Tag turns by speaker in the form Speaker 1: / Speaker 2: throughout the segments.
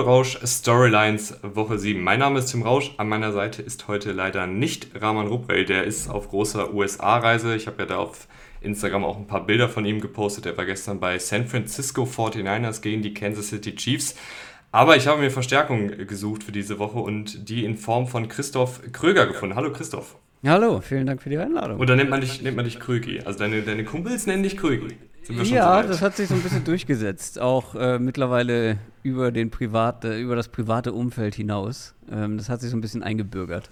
Speaker 1: Rausch Storylines Woche 7. Mein Name ist Tim Rausch. An meiner Seite ist heute leider nicht Rahman Ruprell. Der ist auf großer USA-Reise. Ich habe ja da auf Instagram auch ein paar Bilder von ihm gepostet. Er war gestern bei San Francisco 49ers gegen die Kansas City Chiefs. Aber ich habe mir Verstärkung gesucht für diese Woche und die in Form von Christoph Kröger gefunden. Hallo Christoph.
Speaker 2: Hallo, vielen Dank für die Einladung.
Speaker 1: Oder nennt man dich, nennt man dich Krögi? Also deine, deine Kumpels nennen dich Krögi.
Speaker 2: Ja, das hat sich so ein bisschen durchgesetzt. Auch äh, mittlerweile über, den Privat, äh, über das private Umfeld hinaus. Ähm, das hat sich so ein bisschen eingebürgert.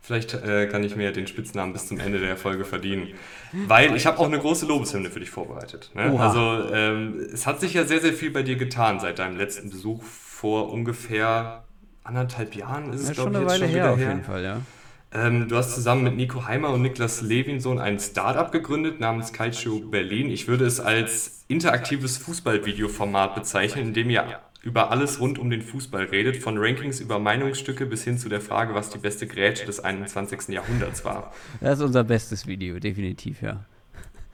Speaker 1: Vielleicht äh, kann ich mir den Spitznamen bis zum Ende der Folge verdienen. Weil ich habe auch eine große Lobeshymne für dich vorbereitet. Ne? Also ähm, es hat sich ja sehr, sehr viel bei dir getan seit deinem letzten Besuch vor ungefähr anderthalb Jahren.
Speaker 2: Ist es, ja, glaube ich, jetzt schon wieder her. Auf jeden Fall, ja.
Speaker 1: Ähm, du hast zusammen mit Nico Heimer und Niklas Levinson ein Startup gegründet namens Calcio Berlin. Ich würde es als interaktives Fußballvideoformat bezeichnen, in dem ihr über alles rund um den Fußball redet, von Rankings über Meinungsstücke bis hin zu der Frage, was die beste Grätsche des 21. Jahrhunderts war.
Speaker 2: Das ist unser bestes Video, definitiv, ja.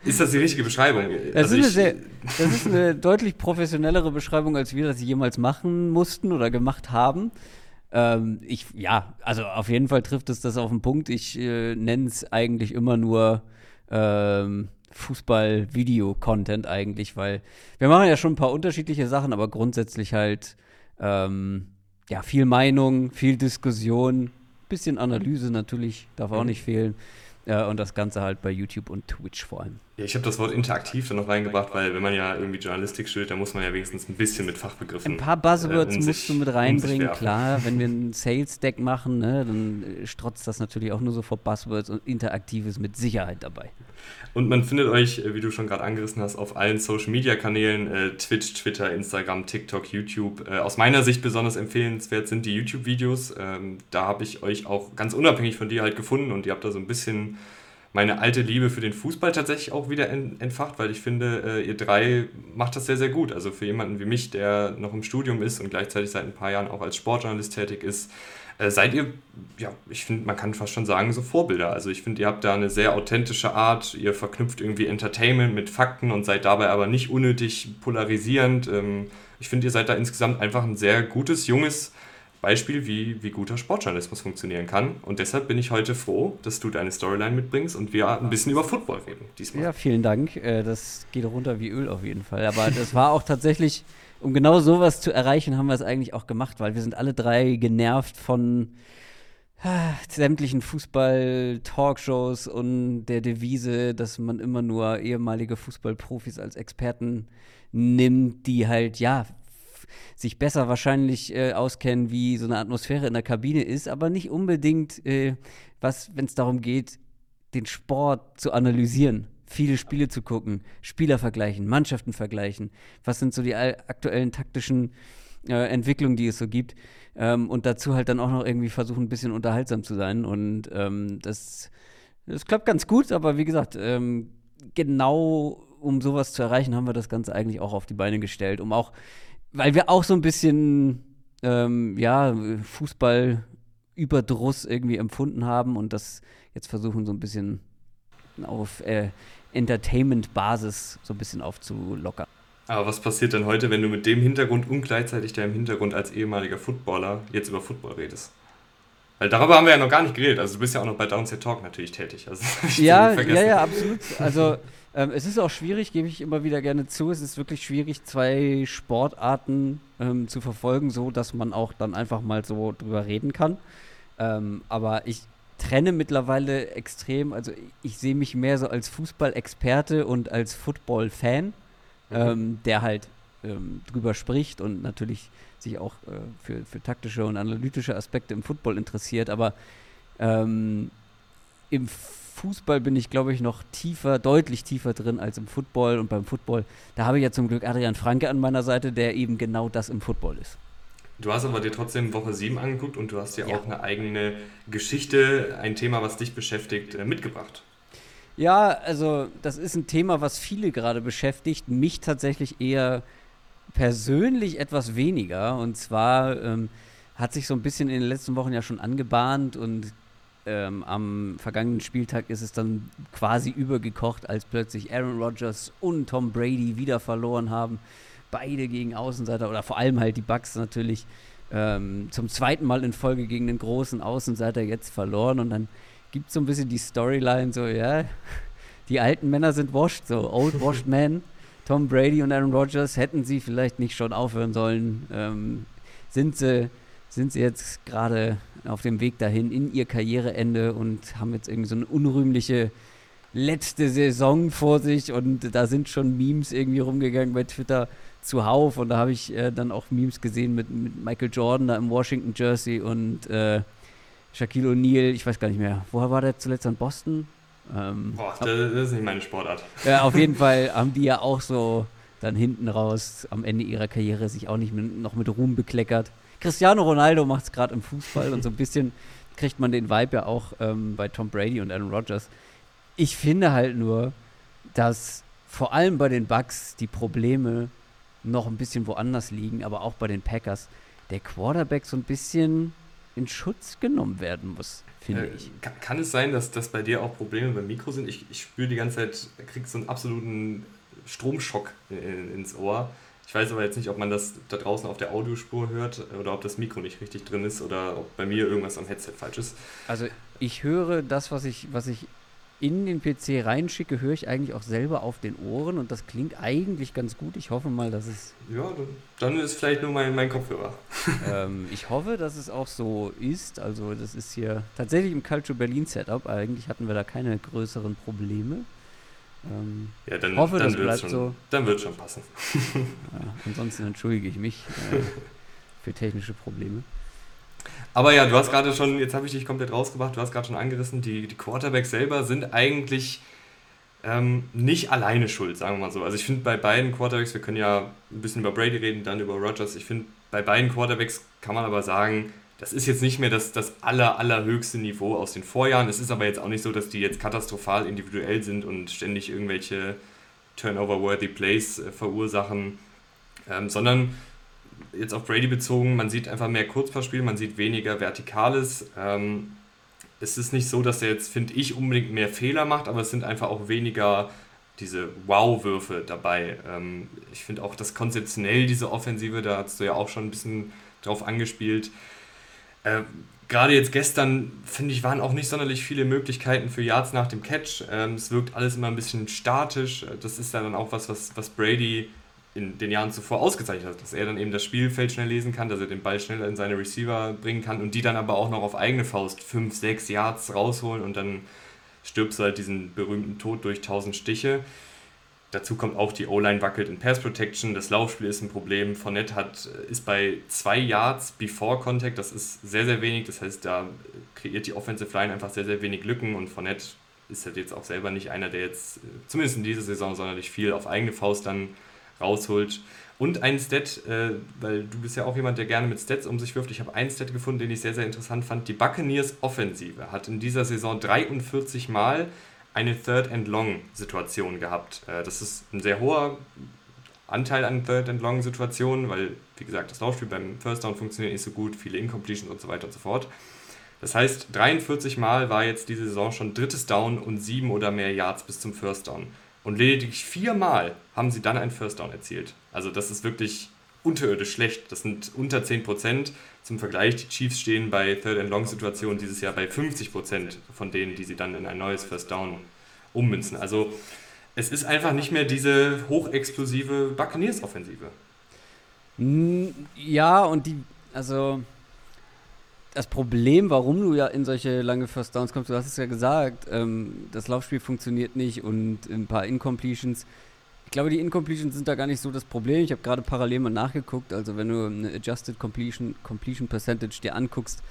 Speaker 1: Ist das die richtige Beschreibung?
Speaker 2: Das, also ist, eine sehr, das ist eine deutlich professionellere Beschreibung, als wir das jemals machen mussten oder gemacht haben. Ähm, ich, ja, also auf jeden Fall trifft es das auf den Punkt. Ich äh, nenne es eigentlich immer nur ähm, Fußball-Video-Content eigentlich, weil wir machen ja schon ein paar unterschiedliche Sachen, aber grundsätzlich halt ähm, ja viel Meinung, viel Diskussion, bisschen Analyse natürlich, darf auch mhm. nicht fehlen. Ja, und das Ganze halt bei YouTube und Twitch vor allem.
Speaker 1: Ja, ich habe das Wort interaktiv dann noch reingebracht, weil wenn man ja irgendwie Journalistik studiert, dann muss man ja wenigstens ein bisschen mit Fachbegriffen.
Speaker 2: Ein paar Buzzwords äh, musst du mit reinbringen, klar. Wenn wir ein Sales-Deck machen, ne, dann strotzt das natürlich auch nur so vor Buzzwords und Interaktives mit Sicherheit dabei.
Speaker 1: Und man findet euch, äh, wie du schon gerade angerissen hast, auf allen Social-Media-Kanälen, äh, Twitch, Twitter, Instagram, TikTok, YouTube. Äh, aus meiner Sicht besonders empfehlenswert sind die YouTube-Videos. Ähm, da habe ich euch auch ganz unabhängig von dir halt gefunden und ihr habt da so ein bisschen meine alte Liebe für den Fußball tatsächlich auch wieder entfacht, weil ich finde, äh, ihr drei macht das sehr, sehr gut. Also für jemanden wie mich, der noch im Studium ist und gleichzeitig seit ein paar Jahren auch als Sportjournalist tätig ist, äh, seid ihr, ja, ich finde, man kann fast schon sagen, so Vorbilder. Also ich finde, ihr habt da eine sehr authentische Art, ihr verknüpft irgendwie Entertainment mit Fakten und seid dabei aber nicht unnötig polarisierend. Ähm, ich finde, ihr seid da insgesamt einfach ein sehr gutes, junges Beispiel, wie, wie guter Sportjournalismus funktionieren kann. Und deshalb bin ich heute froh, dass du deine Storyline mitbringst und wir ein bisschen über Football reden
Speaker 2: diesmal. Ja, vielen Dank. Äh, das geht runter wie Öl auf jeden Fall. Aber das war auch tatsächlich, um genau sowas zu erreichen, haben wir es eigentlich auch gemacht, weil wir sind alle drei genervt von ah, sämtlichen Fußball-Talkshows und der Devise, dass man immer nur ehemalige Fußballprofis als Experten nimmt, die halt, ja, sich besser wahrscheinlich äh, auskennen, wie so eine Atmosphäre in der Kabine ist, aber nicht unbedingt, äh, was, wenn es darum geht, den Sport zu analysieren, viele Spiele zu gucken, Spieler vergleichen, Mannschaften vergleichen. Was sind so die aktuellen taktischen äh, Entwicklungen, die es so gibt? Ähm, und dazu halt dann auch noch irgendwie versuchen, ein bisschen unterhaltsam zu sein. Und ähm, das, das klappt ganz gut, aber wie gesagt, ähm, genau um sowas zu erreichen, haben wir das Ganze eigentlich auch auf die Beine gestellt, um auch weil wir auch so ein bisschen, ähm, ja, Fußballüberdruss irgendwie empfunden haben und das jetzt versuchen so ein bisschen auf äh, Entertainment-Basis so ein bisschen aufzulockern.
Speaker 1: Aber was passiert denn heute, wenn du mit dem Hintergrund und gleichzeitig deinem Hintergrund als ehemaliger Footballer jetzt über Football redest? Weil darüber haben wir ja noch gar nicht geredet. Also du bist ja auch noch bei Downset Talk natürlich tätig. Also,
Speaker 2: ja, ja, ja, absolut. Also ähm, es ist auch schwierig, gebe ich immer wieder gerne zu. Es ist wirklich schwierig, zwei Sportarten ähm, zu verfolgen, so dass man auch dann einfach mal so drüber reden kann. Ähm, aber ich trenne mittlerweile extrem, also ich, ich sehe mich mehr so als Fußballexperte und als Football-Fan, mhm. Ähm, der halt ähm, drüber spricht und natürlich sich auch äh, für, für taktische und analytische Aspekte im Football interessiert. Aber ähm, im Fußball bin ich, glaube ich, noch tiefer, deutlich tiefer drin als im Football. Und beim Football, da habe ich ja zum Glück Adrian Franke an meiner Seite, der eben genau das im Football ist.
Speaker 1: Du hast aber dir trotzdem Woche 7 angeguckt und du hast dir ja. auch eine eigene Geschichte, ein Thema, was dich beschäftigt, äh, mitgebracht.
Speaker 2: Ja, also das ist ein Thema, was viele gerade beschäftigt, mich tatsächlich eher persönlich etwas weniger. Und zwar ähm, hat sich so ein bisschen in den letzten Wochen ja schon angebahnt und ähm, am vergangenen Spieltag ist es dann quasi übergekocht, als plötzlich Aaron Rodgers und Tom Brady wieder verloren haben beide gegen Außenseiter oder vor allem halt die Bucks natürlich ähm, zum zweiten Mal in Folge gegen den großen Außenseiter jetzt verloren und dann gibt es so ein bisschen die Storyline so, ja, die alten Männer sind washed, so old washed men. Tom Brady und Aaron Rodgers hätten sie vielleicht nicht schon aufhören sollen. Ähm, sind sie sind sie jetzt gerade auf dem Weg dahin in ihr Karriereende und haben jetzt irgendwie so eine unrühmliche letzte Saison vor sich und da sind schon Memes irgendwie rumgegangen bei Twitter zuhauf und da habe ich äh, dann auch Memes gesehen mit, mit, Michael Jordan da im Washington Jersey und äh, Shaquille O'Neal, ich weiß gar nicht mehr, woher war der zuletzt an Boston?
Speaker 1: Ähm, Boah, das ist nicht meine Sportart.
Speaker 2: Ja, auf jeden Fall haben die ja auch so dann hinten raus am Ende ihrer Karriere sich auch nicht mit, noch mit Ruhm bekleckert. Cristiano Ronaldo macht es gerade im Fußball und so ein bisschen kriegt man den Vibe ja auch ähm, bei Tom Brady und Aaron Rodgers. Ich finde halt nur, dass vor allem bei den Bucks die Probleme noch ein bisschen woanders liegen, aber auch bei den Packers der Quarterback so ein bisschen in Schutz genommen werden muss, finde äh, ich.
Speaker 1: Kann, kann, es sein, dass, dass bei dir auch Probleme beim Mikro sind? Ich, ich spüre die ganze Zeit, kriegst so einen absoluten Stromschock in, ins Ohr. Ich weiß aber jetzt nicht, ob man das da draußen auf der Audiospur hört oder ob das Mikro nicht richtig drin ist oder ob bei mir irgendwas am Headset falsch ist.
Speaker 2: Also ich höre das, was ich, was ich in den PC reinschicke, höre ich eigentlich auch selber auf den Ohren und das klingt eigentlich ganz gut. Ich hoffe mal, dass es.
Speaker 1: Ja, dann ist vielleicht nur mein, mein Kopfhörer.
Speaker 2: ähm, ich hoffe, dass es auch so ist. Also, das ist hier tatsächlich im Culture Berlin Setup. Eigentlich hatten wir da keine größeren Probleme.
Speaker 1: Ähm, ja, dann, hoffe, dann das bleibt schon, so. Dann wird schon passen.
Speaker 2: ja, ansonsten entschuldige ich mich äh, für technische Probleme.
Speaker 1: Aber ja, du hast gerade schon, jetzt habe ich dich komplett rausgebracht, du hast gerade schon angerissen, die, die Quarterbacks selber sind eigentlich ähm, nicht alleine schuld, sagen wir mal so. Also ich finde bei beiden Quarterbacks, wir können ja ein bisschen über Brady reden, dann über Rodgers, ich finde bei beiden Quarterbacks kann man aber sagen, das ist jetzt nicht mehr das, das aller, allerhöchste Niveau aus den Vorjahren. Es ist aber jetzt auch nicht so, dass die jetzt katastrophal individuell sind und ständig irgendwelche Turnover-worthy Plays äh, verursachen, ähm, sondern jetzt auf Brady bezogen, man sieht einfach mehr Kurzpassspiel, man sieht weniger Vertikales. Ähm, es ist nicht so, dass er jetzt, finde ich, unbedingt mehr Fehler macht, aber es sind einfach auch weniger diese Wow-Würfe dabei. Ähm, ich finde auch, dass konzeptionell diese Offensive, da hast du ja auch schon ein bisschen drauf angespielt, äh, Gerade jetzt gestern, finde ich, waren auch nicht sonderlich viele Möglichkeiten für Yards nach dem Catch. Ähm, es wirkt alles immer ein bisschen statisch. Das ist ja dann auch was, was, was Brady in den Jahren zuvor ausgezeichnet hat, dass er dann eben das Spielfeld schnell lesen kann, dass er den Ball schneller in seine Receiver bringen kann und die dann aber auch noch auf eigene Faust 5, 6 Yards rausholen und dann stirbst du halt diesen berühmten Tod durch 1000 Stiche. Dazu kommt auch, die O-Line wackelt in Pass Protection, das Laufspiel ist ein Problem. Fournette hat, ist bei 2 Yards before Contact, das ist sehr, sehr wenig. Das heißt, da kreiert die Offensive Line einfach sehr, sehr wenig Lücken und Fournette ist halt jetzt auch selber nicht einer, der jetzt, zumindest in dieser Saison, sonderlich viel auf eigene Faust dann rausholt. Und ein Stat, äh, weil du bist ja auch jemand, der gerne mit Stats um sich wirft. Ich habe einen Stat gefunden, den ich sehr, sehr interessant fand. Die Buccaneers Offensive hat in dieser Saison 43 Mal eine Third and Long Situation gehabt. Äh, das ist ein sehr hoher Anteil an Third and Long Situationen, weil, wie gesagt, das Laufspiel beim First Down funktioniert nicht so gut, viele Incompletions und so weiter und so fort. Das heißt, 43 Mal war jetzt diese Saison schon drittes Down und sieben oder mehr Yards bis zum First Down. Und lediglich viermal haben sie dann einen First Down erzielt. Also das ist wirklich unterirdisch schlecht. Das sind unter 10%. Zum Vergleich, die Chiefs stehen bei Third and Long Situationen dieses Jahr bei 50% von denen, die sie dann in ein neues First Down ummünzen. Also es ist einfach nicht mehr diese hochexplosive Buccaneers-Offensive.
Speaker 2: Ja, und die, also das Problem, warum du ja in solche lange First Downs kommst, du hast es ja gesagt, ähm, das Laufspiel funktioniert nicht und ein paar Incompletions. Ich glaube, die Incompletions sind da gar nicht so das Problem. Ich habe gerade parallel mal nachgeguckt. Also, wenn du eine Adjusted Completion, Completion Percentage dir anguckst,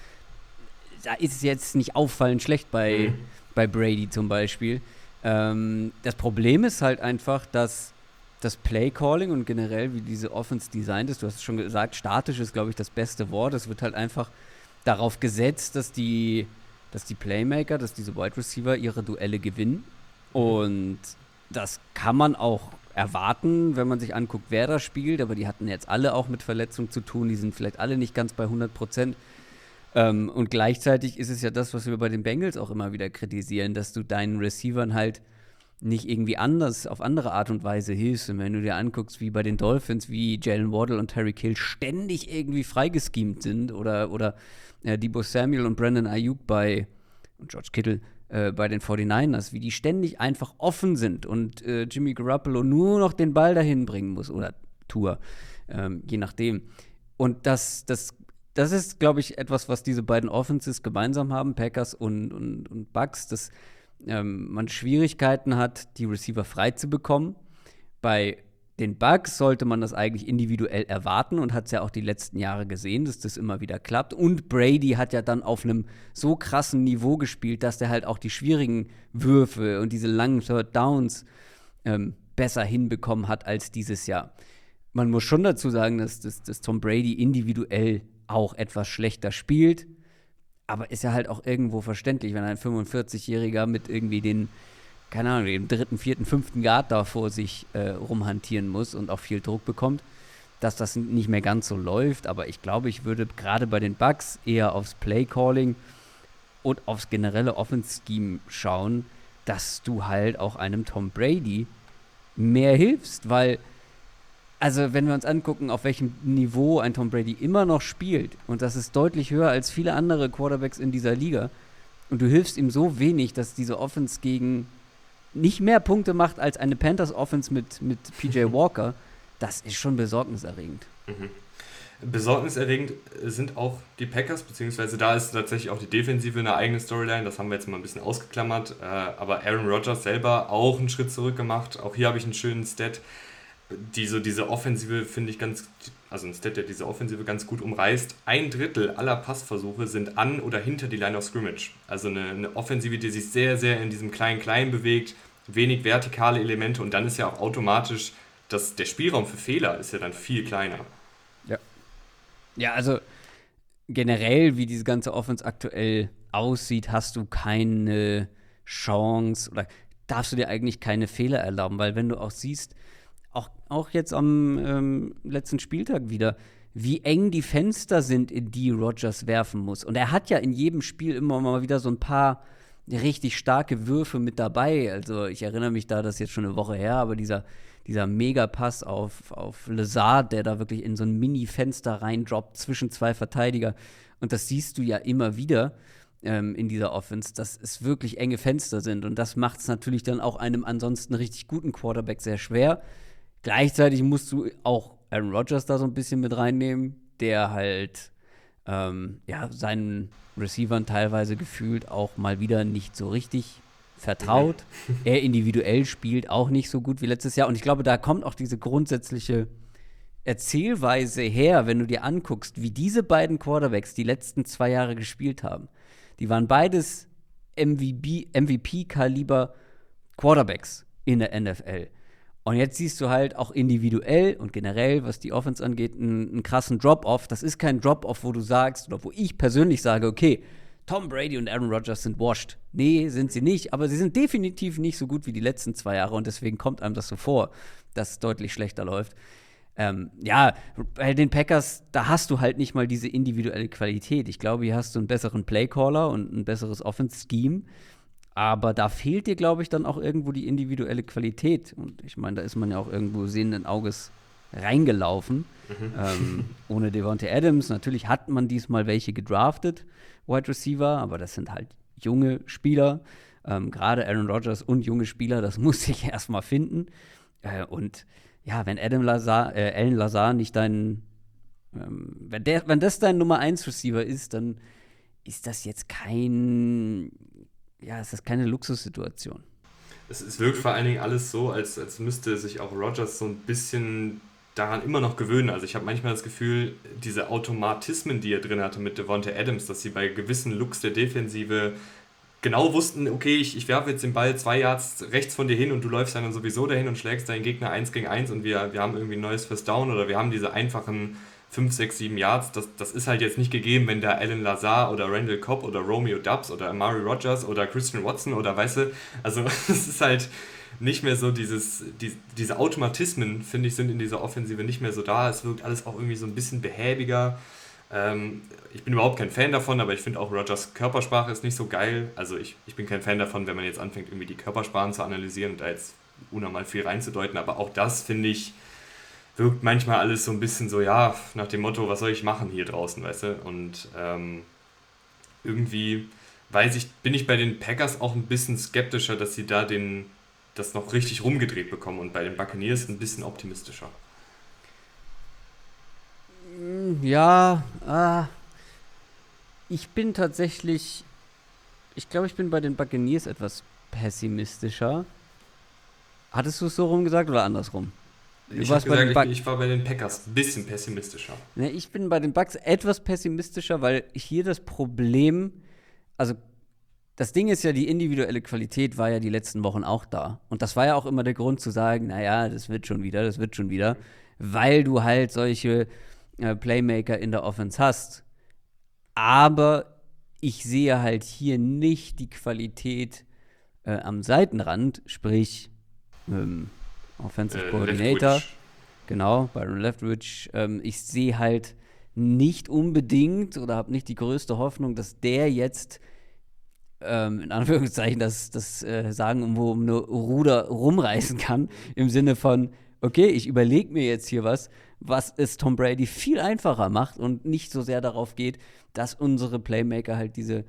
Speaker 2: da ist es jetzt nicht auffallend schlecht bei, mhm. bei Brady zum Beispiel. Ähm, das Problem ist halt einfach, dass das Play Calling und generell, wie diese Offense designt ist, du hast es schon gesagt, statisch ist, glaube ich, das beste Wort. Es wird halt einfach darauf gesetzt, dass die, dass die Playmaker, dass diese Wide Receiver ihre Duelle gewinnen. Und das kann man auch erwarten, wenn man sich anguckt, wer da spielt. Aber die hatten jetzt alle auch mit Verletzungen zu tun. Die sind vielleicht alle nicht ganz bei 100 Prozent. Ähm, und gleichzeitig ist es ja das, was wir bei den Bengals auch immer wieder kritisieren, dass du deinen Receivern halt nicht irgendwie anders, auf andere Art und Weise hilfst. Und wenn du dir anguckst, wie bei den Dolphins, wie Jalen Waddle und Terry Kill ständig irgendwie freigeschemt sind oder, oder äh, Debo Samuel und Brandon Ayuk bei und George Kittle äh, bei den 49ers, wie die ständig einfach offen sind und äh, Jimmy Garoppolo nur noch den Ball dahin bringen muss oder Tour, ähm, je nachdem. Und das, das, das ist, glaube ich, etwas, was diese beiden Offenses gemeinsam haben, Packers und, und, und Bucks, dass ähm, man Schwierigkeiten hat, die Receiver frei zu bekommen. Bei den Bugs sollte man das eigentlich individuell erwarten und hat es ja auch die letzten Jahre gesehen, dass das immer wieder klappt. Und Brady hat ja dann auf einem so krassen Niveau gespielt, dass der halt auch die schwierigen Würfe und diese langen Third Downs ähm, besser hinbekommen hat als dieses Jahr. Man muss schon dazu sagen, dass, dass, dass Tom Brady individuell auch etwas schlechter spielt. Aber ist ja halt auch irgendwo verständlich, wenn ein 45-Jähriger mit irgendwie den, keine Ahnung, dem dritten, vierten, fünften Guard da vor sich äh, rumhantieren muss und auch viel Druck bekommt, dass das nicht mehr ganz so läuft. Aber ich glaube, ich würde gerade bei den Bugs eher aufs Play-Calling und aufs generelle Offense-Scheme schauen, dass du halt auch einem Tom Brady mehr hilfst, weil also wenn wir uns angucken, auf welchem Niveau ein Tom Brady immer noch spielt, und das ist deutlich höher als viele andere Quarterbacks in dieser Liga, und du hilfst ihm so wenig, dass diese Offense gegen nicht mehr Punkte macht als eine Panthers Offense mit, mit PJ Walker, das ist schon besorgniserregend.
Speaker 1: Mhm. Besorgniserregend sind auch die Packers, beziehungsweise da ist tatsächlich auch die Defensive eine eigene Storyline, das haben wir jetzt mal ein bisschen ausgeklammert, äh, aber Aaron Rodgers selber auch einen Schritt zurück gemacht, auch hier habe ich einen schönen Stat, die so diese Offensive finde ich ganz, also ein Stat, der diese Offensive ganz gut umreißt. Ein Drittel aller Passversuche sind an oder hinter die Line of Scrimmage. Also eine, eine Offensive, die sich sehr, sehr in diesem Klein-Klein bewegt, wenig vertikale Elemente und dann ist ja auch automatisch, dass der Spielraum für Fehler ist ja dann viel kleiner.
Speaker 2: Ja. Ja, also generell, wie diese ganze Offense aktuell aussieht, hast du keine Chance oder darfst du dir eigentlich keine Fehler erlauben, weil wenn du auch siehst, auch jetzt am ähm, letzten Spieltag wieder, wie eng die Fenster sind, in die Rogers werfen muss. Und er hat ja in jedem Spiel immer mal wieder so ein paar richtig starke Würfe mit dabei. Also ich erinnere mich da, das ist jetzt schon eine Woche her, aber dieser, dieser Megapass auf, auf Lazard, der da wirklich in so ein Mini-Fenster reindroppt zwischen zwei Verteidiger. Und das siehst du ja immer wieder ähm, in dieser Offense, dass es wirklich enge Fenster sind. Und das macht es natürlich dann auch einem ansonsten richtig guten Quarterback sehr schwer. Gleichzeitig musst du auch Aaron Rodgers da so ein bisschen mit reinnehmen, der halt ähm, ja, seinen Receivern teilweise gefühlt auch mal wieder nicht so richtig vertraut. er individuell spielt auch nicht so gut wie letztes Jahr. Und ich glaube, da kommt auch diese grundsätzliche Erzählweise her, wenn du dir anguckst, wie diese beiden Quarterbacks die letzten zwei Jahre gespielt haben. Die waren beides MVP-Kaliber Quarterbacks in der NFL. Und jetzt siehst du halt auch individuell und generell, was die Offense angeht, einen, einen krassen Drop-Off. Das ist kein Drop-Off, wo du sagst, oder wo ich persönlich sage, okay, Tom Brady und Aaron Rodgers sind washed. Nee, sind sie nicht, aber sie sind definitiv nicht so gut wie die letzten zwei Jahre und deswegen kommt einem das so vor, dass es deutlich schlechter läuft. Ähm, ja, bei den Packers, da hast du halt nicht mal diese individuelle Qualität. Ich glaube, hier hast du einen besseren Playcaller und ein besseres Offense-Scheme. Aber da fehlt dir, glaube ich, dann auch irgendwo die individuelle Qualität. Und ich meine, da ist man ja auch irgendwo sehenden Auges reingelaufen. Mhm. Ähm, ohne Devontae Adams. Natürlich hat man diesmal welche gedraftet, Wide Receiver, aber das sind halt junge Spieler. Ähm, Gerade Aaron Rodgers und junge Spieler, das muss ich erstmal finden. Äh, und ja, wenn Adam Lazar, äh, Alan Lazar nicht dein, ähm, wenn, der, wenn das dein Nummer 1 Receiver ist, dann ist das jetzt kein ja, es ist keine Luxussituation.
Speaker 1: Es, es wirkt vor allen Dingen alles so, als, als müsste sich auch Rogers so ein bisschen daran immer noch gewöhnen. Also ich habe manchmal das Gefühl, diese Automatismen, die er drin hatte mit Devonta Adams, dass sie bei gewissen Looks der Defensive genau wussten, okay, ich, ich werfe jetzt den Ball zwei Yards rechts von dir hin und du läufst dann sowieso dahin und schlägst deinen Gegner eins gegen eins und wir, wir haben irgendwie ein neues First Down oder wir haben diese einfachen 5, 6, 7 Yards, das, das ist halt jetzt nicht gegeben, wenn da Alan Lazar oder Randall Cobb oder Romeo Dubs oder Amari Rogers oder Christian Watson oder weißt du, also es ist halt nicht mehr so dieses, die, diese Automatismen, finde ich, sind in dieser Offensive nicht mehr so da. Es wirkt alles auch irgendwie so ein bisschen behäbiger. Ähm, ich bin überhaupt kein Fan davon, aber ich finde auch Rogers Körpersprache ist nicht so geil. Also ich, ich bin kein Fan davon, wenn man jetzt anfängt, irgendwie die Körpersprachen zu analysieren und da jetzt unnormal viel reinzudeuten. Aber auch das, finde ich, wirkt manchmal alles so ein bisschen so, ja, nach dem Motto, was soll ich machen hier draußen, weißt du? Und ähm, irgendwie weiß ich, bin ich bei den Packers auch ein bisschen skeptischer, dass sie da den, das noch richtig rumgedreht bekommen und bei den Buccaneers ein bisschen optimistischer.
Speaker 2: Ja, ah, ich bin tatsächlich, ich glaube, ich bin bei den Buccaneers etwas pessimistischer. Hattest du es so rum gesagt oder andersrum?
Speaker 1: Ich, gesagt, ich, ich, war bei den Packers ein bisschen pessimistischer.
Speaker 2: Ne, ich bin bei den Bucks etwas pessimistischer, weil hier das Problem, also das Ding ist ja, die individuelle Qualität war ja die letzten Wochen auch da. Und das war ja auch immer der Grund zu sagen, naja, das wird schon wieder, das wird schon wieder, weil du halt solche äh, Playmaker in der Offense hast. Aber ich sehe halt hier nicht die Qualität äh, am Seitenrand, sprich ähm, Offensive äh, Coordinator. Genau, Byron Leftwich. Ähm, ich sehe halt nicht unbedingt oder habe nicht die größte Hoffnung, dass der jetzt ähm, in Anführungszeichen das, das äh, Sagen um, um eine Ruder rumreißen kann, im Sinne von, okay, ich überlege mir jetzt hier was, was es Tom Brady viel einfacher macht und nicht so sehr darauf geht, dass unsere Playmaker halt diese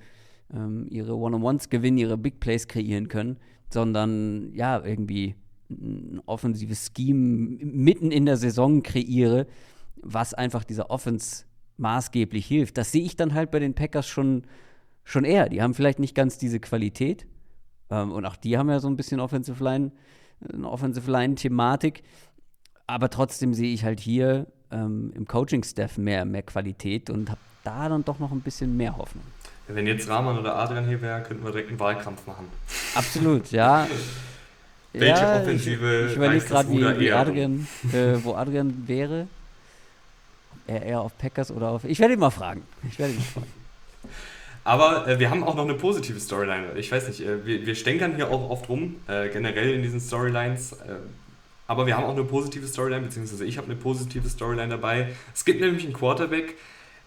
Speaker 2: ähm, ihre One-on-Ones gewinnen, ihre Big Plays kreieren können, sondern ja, irgendwie ein offensives Scheme mitten in der Saison kreiere, was einfach dieser Offense maßgeblich hilft. Das sehe ich dann halt bei den Packers schon, schon eher. Die haben vielleicht nicht ganz diese Qualität. Ähm, und auch die haben ja so ein bisschen Offensive Line, eine Offensive Line-Thematik. Aber trotzdem sehe ich halt hier ähm, im Coaching-Staff mehr, mehr Qualität und habe da dann doch noch ein bisschen mehr Hoffnung.
Speaker 1: Wenn jetzt Rahman oder Adrian hier wäre, könnten wir direkt einen Wahlkampf machen.
Speaker 2: Absolut, ja.
Speaker 1: Welche ja, Offensive?
Speaker 2: Ich, ich überlege gerade, wie, wie Adrian, äh, wo Adrian wäre. Er eher auf Packers oder auf. Ich werde ihn mal fragen. Ich werde ihn mal fragen.
Speaker 1: Aber äh, wir haben auch noch eine positive Storyline. Ich weiß nicht, äh, wir, wir stänkern hier auch oft rum, äh, generell in diesen Storylines. Äh, aber wir haben auch eine positive Storyline, beziehungsweise ich habe eine positive Storyline dabei. Es gibt nämlich einen Quarterback,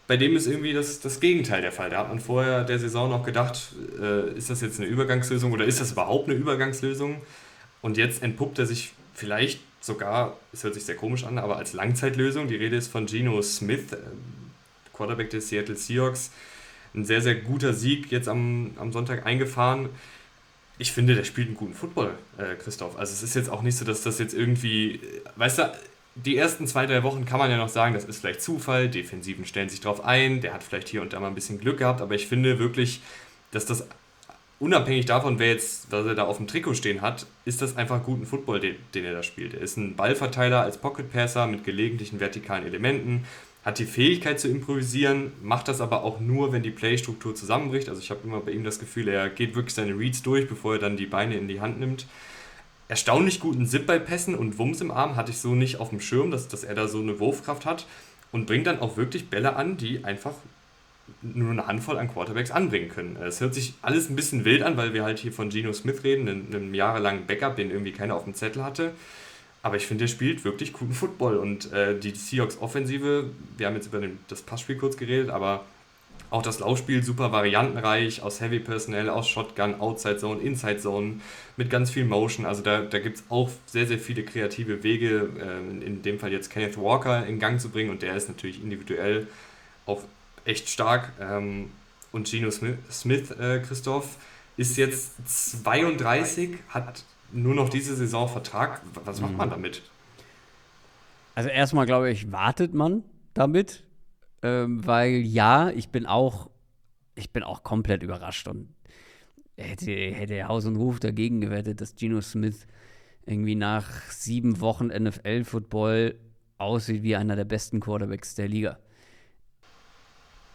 Speaker 1: bei dem ist irgendwie das, das Gegenteil der Fall. Da hat man vorher der Saison noch gedacht, äh, ist das jetzt eine Übergangslösung oder ist das überhaupt eine Übergangslösung? Und jetzt entpuppt er sich vielleicht sogar, es hört sich sehr komisch an, aber als Langzeitlösung. Die Rede ist von Geno Smith, äh, Quarterback des Seattle Seahawks. Ein sehr, sehr guter Sieg jetzt am, am Sonntag eingefahren. Ich finde, der spielt einen guten Football, äh, Christoph. Also es ist jetzt auch nicht so, dass das jetzt irgendwie, weißt du, die ersten zwei, drei Wochen kann man ja noch sagen, das ist vielleicht Zufall, Defensiven stellen sich drauf ein, der hat vielleicht hier und da mal ein bisschen Glück gehabt, aber ich finde wirklich, dass das unabhängig davon, wer jetzt, was er da auf dem Trikot stehen hat, ist das einfach guten Football, den, den er da spielt. Er ist ein Ballverteiler als Pocket Passer mit gelegentlichen vertikalen Elementen, hat die Fähigkeit zu improvisieren, macht das aber auch nur, wenn die Playstruktur zusammenbricht. Also ich habe immer bei ihm das Gefühl, er geht wirklich seine Reads durch, bevor er dann die Beine in die Hand nimmt. Erstaunlich guten Zip bei Pässen und Wumms im Arm hatte ich so nicht auf dem Schirm, dass, dass er da so eine Wurfkraft hat und bringt dann auch wirklich Bälle an, die einfach nur eine Handvoll an Quarterbacks anbringen können. Es hört sich alles ein bisschen wild an, weil wir halt hier von Geno Smith reden, einem, jahrelangen Backup, den irgendwie keiner auf dem Zettel hatte. Aber ich finde, der spielt wirklich guten Football und äh, die Seahawks Offensive, wir haben jetzt über den, das Passspiel kurz geredet, aber auch das Laufspiel super variantenreich, aus Heavy Personnel, aus Shotgun, Outside Zone, Inside Zone, mit ganz viel Motion. Also da, da gibt es auch sehr, sehr viele kreative Wege, äh, in dem Fall jetzt Kenneth Walker in Gang zu bringen und der ist natürlich individuell auch echt stark. Ähm, und Geno Smith, Smith äh, Christoph, ist jetzt 32, hat nur noch diese Saison Vertrag. Was macht man mhm. damit?
Speaker 2: Also erstmal glaube ich, wartet man damit, ähm, weil ja, ich bin auch, ich bin auch komplett überrascht und hätte, hätte Haus und Ruf dagegen gewettet, dass Geno Smith irgendwie nach sieben Wochen NFL-Football aussieht wie einer der besten Quarterbacks der Liga.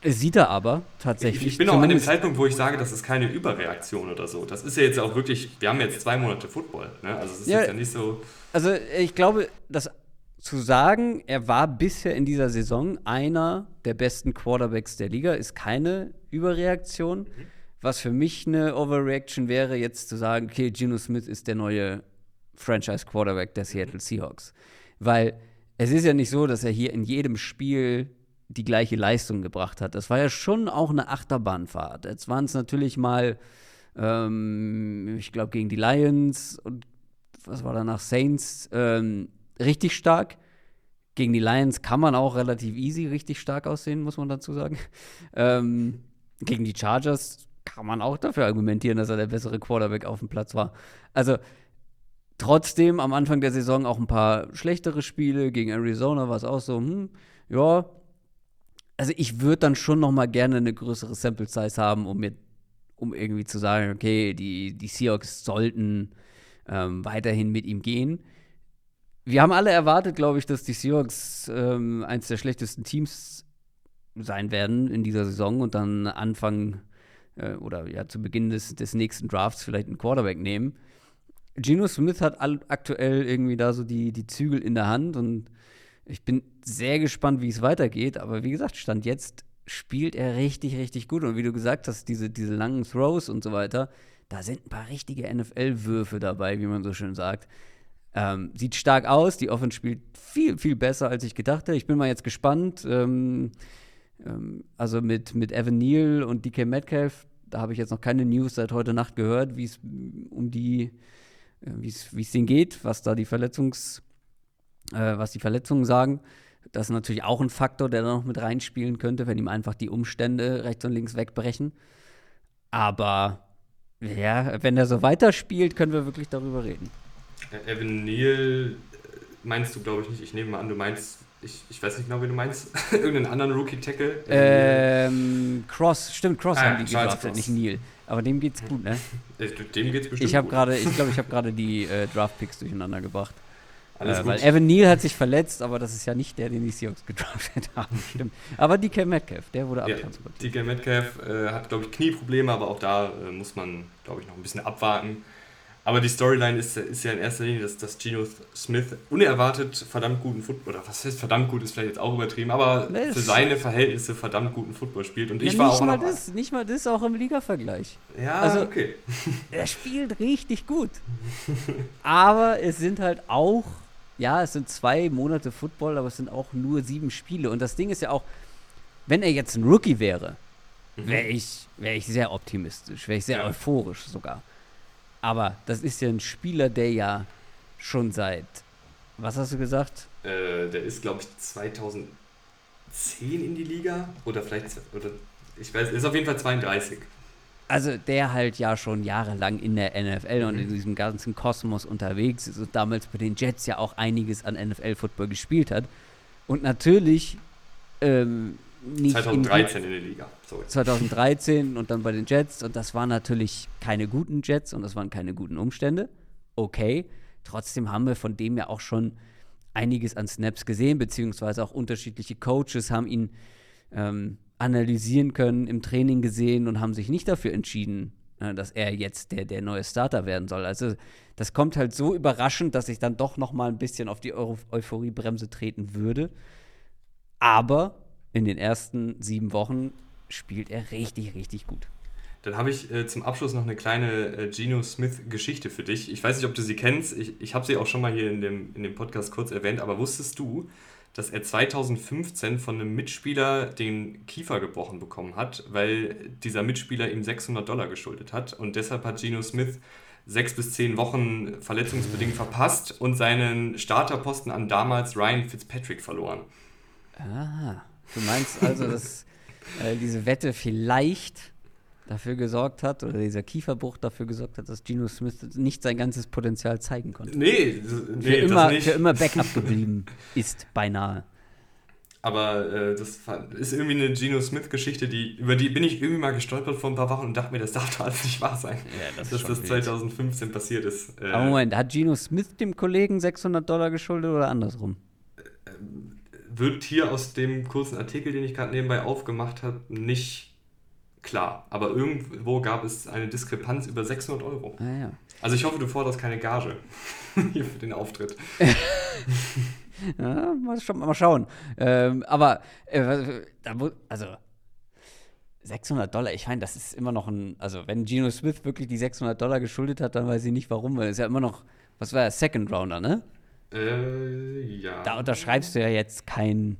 Speaker 2: Sieht er aber tatsächlich.
Speaker 1: Ich bin auch an dem Zeitpunkt, wo ich sage, das ist keine Überreaktion oder so. Das ist ja jetzt auch wirklich, wir haben jetzt zwei Monate Football. Ne? Also es ist ja, ja nicht so.
Speaker 2: Also ich glaube, dass zu sagen, er war bisher in dieser Saison einer der besten Quarterbacks der Liga, ist keine Überreaktion. Mhm. Was für mich eine Overreaction wäre, jetzt zu sagen, okay, Geno Smith ist der neue Franchise-Quarterback der Seattle Seahawks. Weil es ist ja nicht so, dass er hier in jedem Spiel die gleiche Leistung gebracht hat. Das war ja schon auch eine Achterbahnfahrt. Jetzt waren es natürlich mal, ähm, ich glaube, gegen die Lions und was war danach Saints ähm, richtig stark. Gegen die Lions kann man auch relativ easy richtig stark aussehen, muss man dazu sagen. Ähm, gegen die Chargers kann man auch dafür argumentieren, dass er der bessere Quarterback auf dem Platz war. Also trotzdem am Anfang der Saison auch ein paar schlechtere Spiele. Gegen Arizona war es auch so, hm, ja. Also ich würde dann schon noch mal gerne eine größere Sample Size haben, um mir, um irgendwie zu sagen, okay, die, die Seahawks sollten ähm, weiterhin mit ihm gehen. Wir haben alle erwartet, glaube ich, dass die Seahawks ähm, eins der schlechtesten Teams sein werden in dieser Saison und dann Anfang äh, oder ja zu Beginn des, des nächsten Drafts vielleicht einen Quarterback nehmen. Geno Smith hat aktuell irgendwie da so die, die Zügel in der Hand und ich bin sehr gespannt, wie es weitergeht. Aber wie gesagt, Stand jetzt spielt er richtig, richtig gut. Und wie du gesagt hast, diese, diese langen Throws und so weiter, da sind ein paar richtige NFL-Würfe dabei, wie man so schön sagt. Ähm, sieht stark aus. Die Offense spielt viel, viel besser, als ich gedacht hätte. Ich bin mal jetzt gespannt. Ähm, ähm, also mit, mit Evan Neal und DK Metcalf, da habe ich jetzt noch keine News seit heute Nacht gehört, wie es um die, äh, wie es denen geht, was da die Verletzungs, äh, was die Verletzungen sagen. Das ist natürlich auch ein Faktor, der da noch mit reinspielen könnte, wenn ihm einfach die Umstände rechts und links wegbrechen. Aber ja, wenn er so weiterspielt, können wir wirklich darüber reden.
Speaker 1: Evan Neal meinst du, glaube ich, nicht. Ich nehme mal an, du meinst ich, ich weiß nicht genau, wie du meinst, irgendeinen anderen Rookie-Tackle?
Speaker 2: Ähm, Cross, stimmt, Cross ah, haben die gedraftet, nicht Neil. Aber dem geht's gut, ne?
Speaker 1: Äh, dem geht's bestimmt
Speaker 2: ich hab grade, Ich glaube, ich habe gerade die äh, Draft-Picks durcheinander gebracht. Äh, weil Evan Neal hat sich verletzt, aber das ist ja nicht der, den die Seahawks gedraftet haben. Stimmt. Aber DK Metcalf, der wurde
Speaker 1: ja, abtransportiert. DK Metcalf äh, hat, glaube ich, Knieprobleme, aber auch da äh, muss man, glaube ich, noch ein bisschen abwarten. Aber die Storyline ist, ist ja in erster Linie, dass, dass Geno Smith unerwartet verdammt guten Football, oder was heißt verdammt gut, ist vielleicht jetzt auch übertrieben, aber für seine Verhältnisse verdammt guten Football spielt. Und ja, ich war
Speaker 2: nicht
Speaker 1: auch
Speaker 2: mal das, Nicht mal das, auch im Liga-Vergleich.
Speaker 1: Ja, also, okay.
Speaker 2: Er spielt richtig gut. aber es sind halt auch, ja, es sind zwei Monate Football, aber es sind auch nur sieben Spiele. Und das Ding ist ja auch, wenn er jetzt ein Rookie wäre, mhm. wäre ich, wär ich sehr optimistisch, wäre ich sehr ja. euphorisch sogar. Aber das ist ja ein Spieler, der ja schon seit, was hast du gesagt?
Speaker 1: Äh, der ist, glaube ich, 2010 in die Liga. Oder vielleicht, oder ich weiß, ist auf jeden Fall 32.
Speaker 2: Also der halt ja schon jahrelang in der NFL und in diesem ganzen Kosmos unterwegs ist und damals bei den Jets ja auch einiges an NFL-Football gespielt hat. Und natürlich ähm,
Speaker 1: nicht 2013 in, in der Liga.
Speaker 2: Sorry. 2013 und dann bei den Jets und das waren natürlich keine guten Jets und das waren keine guten Umstände. Okay, trotzdem haben wir von dem ja auch schon einiges an Snaps gesehen, beziehungsweise auch unterschiedliche Coaches haben ihn ähm, analysieren können, im Training gesehen und haben sich nicht dafür entschieden, äh, dass er jetzt der, der neue Starter werden soll. Also das kommt halt so überraschend, dass ich dann doch noch mal ein bisschen auf die Eu Euphoriebremse treten würde. Aber in den ersten sieben Wochen spielt er richtig, richtig gut.
Speaker 1: Dann habe ich äh, zum Abschluss noch eine kleine äh, Geno Smith-Geschichte für dich. Ich weiß nicht, ob du sie kennst. Ich, ich habe sie auch schon mal hier in dem, in dem Podcast kurz erwähnt. Aber wusstest du, dass er 2015 von einem Mitspieler den Kiefer gebrochen bekommen hat, weil dieser Mitspieler ihm 600 Dollar geschuldet hat? Und deshalb hat Geno Smith sechs bis zehn Wochen verletzungsbedingt verpasst und seinen Starterposten an damals Ryan Fitzpatrick verloren.
Speaker 2: Ah. Du meinst also, dass äh, diese Wette vielleicht dafür gesorgt hat, oder dieser Kieferbruch dafür gesorgt hat, dass Geno Smith nicht sein ganzes Potenzial zeigen konnte.
Speaker 1: Nee,
Speaker 2: nee für, immer, nicht. für immer Backup geblieben ist, beinahe.
Speaker 1: Aber äh, das ist irgendwie eine Geno Smith-Geschichte, die, über die bin ich irgendwie mal gestolpert vor ein paar Wochen und dachte mir, das darf doch alles nicht wahr sein, ja, das dass das 2015 wild. passiert ist.
Speaker 2: Äh, Aber Moment, hat Geno Smith dem Kollegen 600 Dollar geschuldet oder andersrum?
Speaker 1: Äh, wird hier aus dem kurzen Artikel, den ich gerade nebenbei aufgemacht habe, nicht klar. Aber irgendwo gab es eine Diskrepanz über 600 Euro.
Speaker 2: Ah, ja.
Speaker 1: Also ich hoffe, du forderst keine Gage hier für den Auftritt.
Speaker 2: ja, mal, mal schauen. Ähm, aber, äh, also 600 Dollar, ich meine, das ist immer noch ein, also wenn Geno Smith wirklich die 600 Dollar geschuldet hat, dann weiß ich nicht warum, weil es ja immer noch, was war er, Second Rounder, ne?
Speaker 1: Äh, ja.
Speaker 2: Da unterschreibst du ja jetzt kein,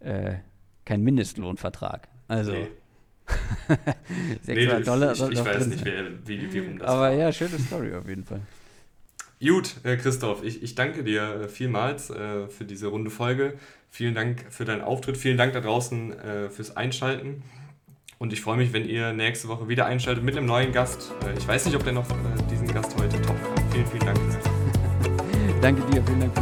Speaker 2: äh, kein Mindestlohnvertrag. Also. Nee.
Speaker 1: 600 nee, Dollar. Ich, ich, weiß nicht, wer, wie, wie rum
Speaker 2: das Aber war. ja, schöne Story auf jeden Fall.
Speaker 1: Gut, äh, Christoph, ich, ich danke dir äh, vielmals äh, für diese runde Folge. Vielen Dank für deinen Auftritt. Vielen Dank da draußen äh, fürs Einschalten. Und ich freue mich, wenn ihr nächste Woche wieder einschaltet mit einem neuen Gast. Äh, ich weiß nicht, ob der noch äh, diesen Gast heute top hat. Vielen, vielen Dank.
Speaker 2: danke dir, vielen Dank.